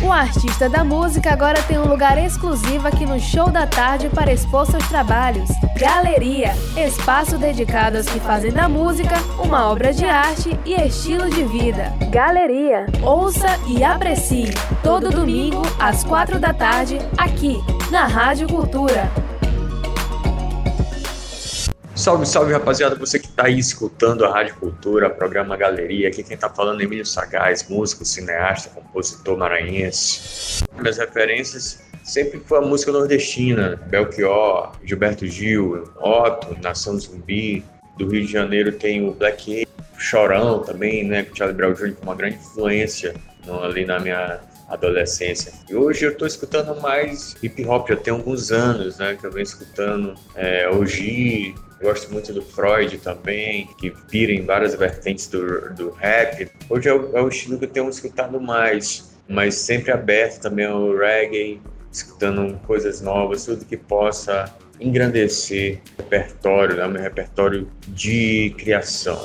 O artista da música agora tem um lugar exclusivo aqui no Show da Tarde para expor seus trabalhos. Galeria, espaço dedicado aos que fazem da música uma obra de arte e estilo de vida. Galeria, ouça e aprecie todo domingo às quatro da tarde aqui na Rádio Cultura. Salve, salve rapaziada, você que está aí escutando a Rádio Cultura, programa Galeria. Aqui quem está falando é Emílio Sagaz, músico, cineasta, compositor maranhense. Minhas referências sempre foi a música nordestina, Belchior, Gilberto Gil, Otto, Nação Zumbi. Do Rio de Janeiro tem o Black Eyed, Chorão também, né, com Charlie Brown Jr. com uma grande influência ali na minha adolescência. E hoje eu estou escutando mais hip hop, já tem alguns anos, né, que eu venho escutando é, OG, gosto muito do Freud também, que pira em várias vertentes do, do rap. Hoje é o, é o estilo que eu tenho escutado mais, mas sempre aberto também ao reggae, escutando coisas novas, tudo que possa engrandecer o repertório, né, meu repertório de criação.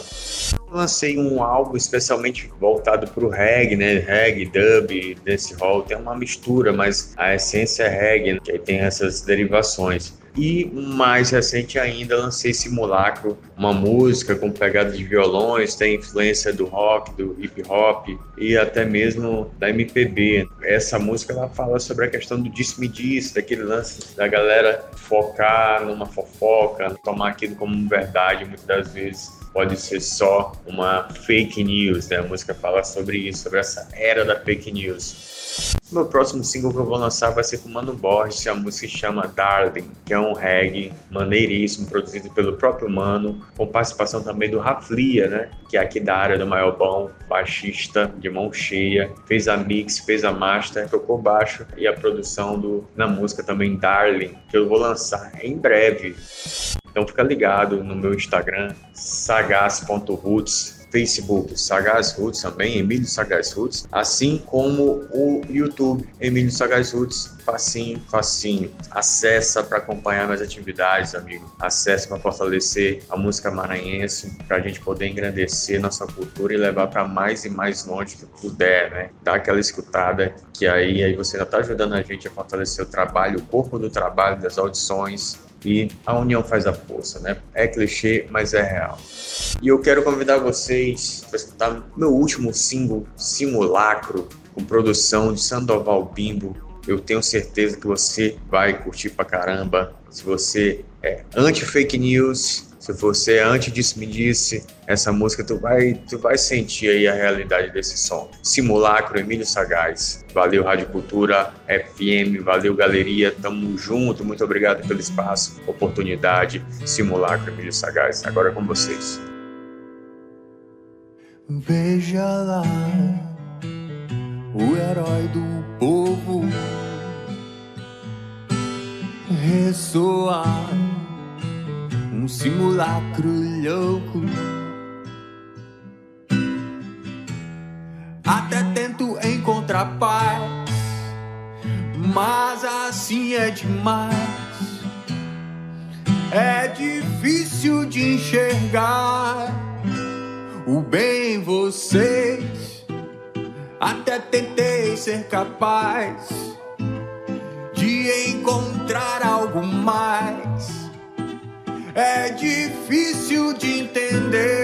Lancei um álbum especialmente voltado para o reggae, né? Reggae, dub, dancehall, tem uma mistura, mas a essência é reggae, né? que aí tem essas derivações. E mais recente ainda lancei Simulacro, uma música com pegada de violões, tem influência do rock, do hip hop e até mesmo da MPB. Essa música ela fala sobre a questão do disse-me-disse, daquele lance da galera focar numa fofoca, tomar aquilo como verdade muitas das vezes pode ser só uma fake news, né? A música fala sobre isso, sobre essa era da fake news. Meu próximo single que eu vou lançar vai ser com Mano Borges, a música se chama Darling, que é um reggae maneiríssimo, produzido pelo próprio Mano, com participação também do Raflia, né? Que é aqui da área do Bom, baixista de mão cheia, fez a mix, fez a master, tocou baixo e a produção do, na música também Darling, que eu vou lançar em breve. Então fica ligado no meu Instagram, sagaz.roots, Facebook Sagaz Roots também, Emílio Sagaz Roots, assim como o YouTube Emílio Sagaz Roots, facinho, facinho. Acessa para acompanhar minhas atividades, amigo. Acesse para fortalecer a música maranhense, para a gente poder engrandecer nossa cultura e levar para mais e mais longe que puder, né? Dar aquela escutada que aí, aí você já está ajudando a gente a fortalecer o trabalho, o corpo do trabalho, das audições, e a união faz a força, né? É clichê, mas é real. E eu quero convidar vocês para escutar meu último single, Simulacro, com produção de Sandoval Bimbo. Eu tenho certeza que você vai curtir pra caramba. Se você é anti-fake news, se você antes disso me disse essa música, tu vai, tu vai sentir aí a realidade desse som. Simulacro, Emílio Sagaz. Valeu, Rádio Cultura FM, valeu, galeria, tamo junto, muito obrigado pelo espaço, oportunidade. Simulacro, Emílio Sagaz. Agora é com vocês. Veja lá, o herói do povo ressoar um simulacro louco. Até tento encontrar paz, mas assim é demais. É difícil de enxergar o bem em vocês. Até tentei ser capaz de encontrar algo mais é difícil de entender.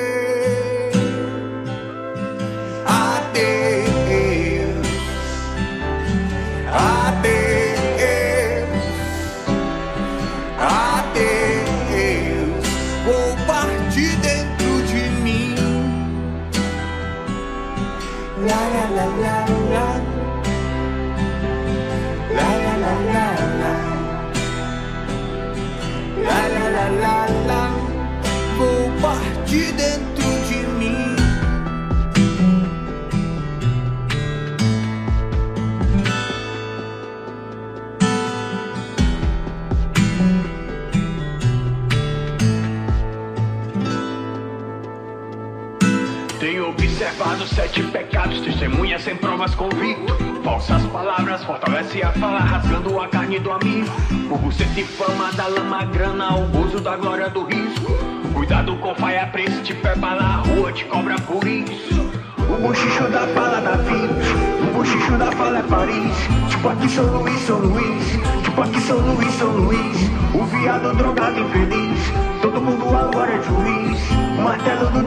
observado sete pecados, testemunha sem provas convicto. Falsas palavras, fortalece a fala, rasgando a carne do amigo. O bucete fama da lama, grana, o gozo da glória do risco. Cuidado com faia, preço te peba bala, rua te cobra por isso. O bochicho da fala da Vênus, o bochicho da fala é Paris. Tipo aqui São Luís, São Luís, tipo aqui São Luís, São Luís. O viado drogado infeliz, todo mundo agora é juiz. O martelo do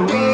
we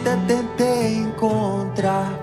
até tentei encontrar.